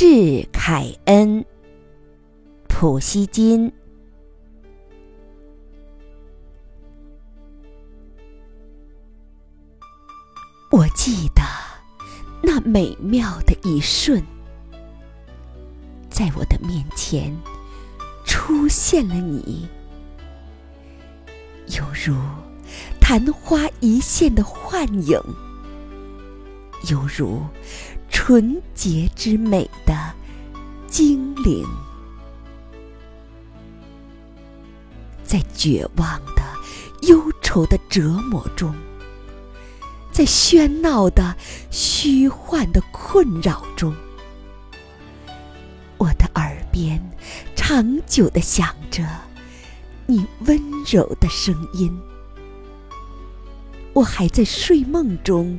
致凯恩，普希金。我记得那美妙的一瞬，在我的面前出现了你，犹如昙花一现的幻影，犹如纯洁之美的精灵，在绝望的、忧愁的折磨中。在喧闹的、虚幻的困扰中，我的耳边长久的响着你温柔的声音。我还在睡梦中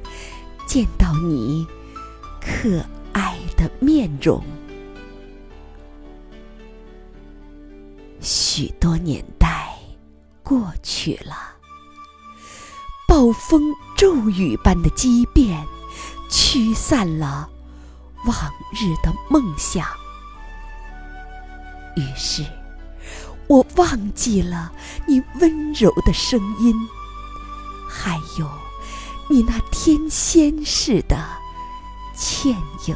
见到你可爱的面容。许多年代过去了。暴风骤雨般的激变，驱散了往日的梦想。于是，我忘记了你温柔的声音，还有你那天仙似的倩影。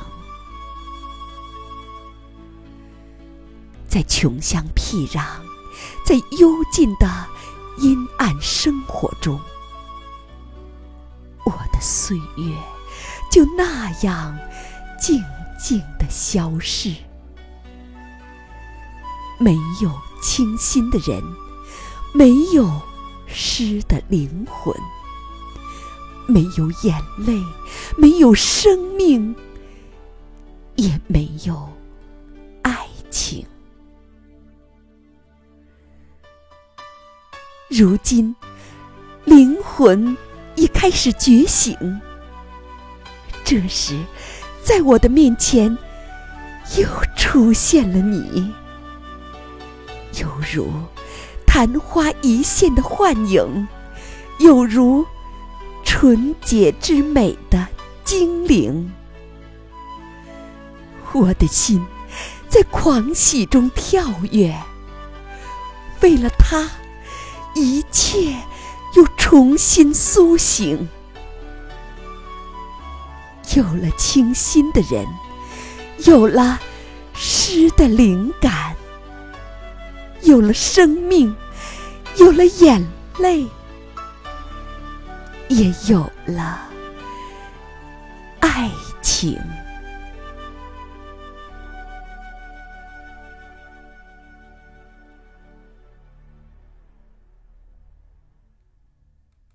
在穷乡僻壤，在幽静的阴暗生活中。我的岁月就那样静静的消逝，没有清新的人，没有诗的灵魂，没有眼泪，没有生命，也没有爱情。如今，灵魂。已开始觉醒。这时，在我的面前又出现了你，犹如昙花一现的幻影，有如纯洁之美的精灵。我的心在狂喜中跳跃，为了他，一切。又重新苏醒，有了清新的人，有了诗的灵感，有了生命，有了眼泪，也有了爱情。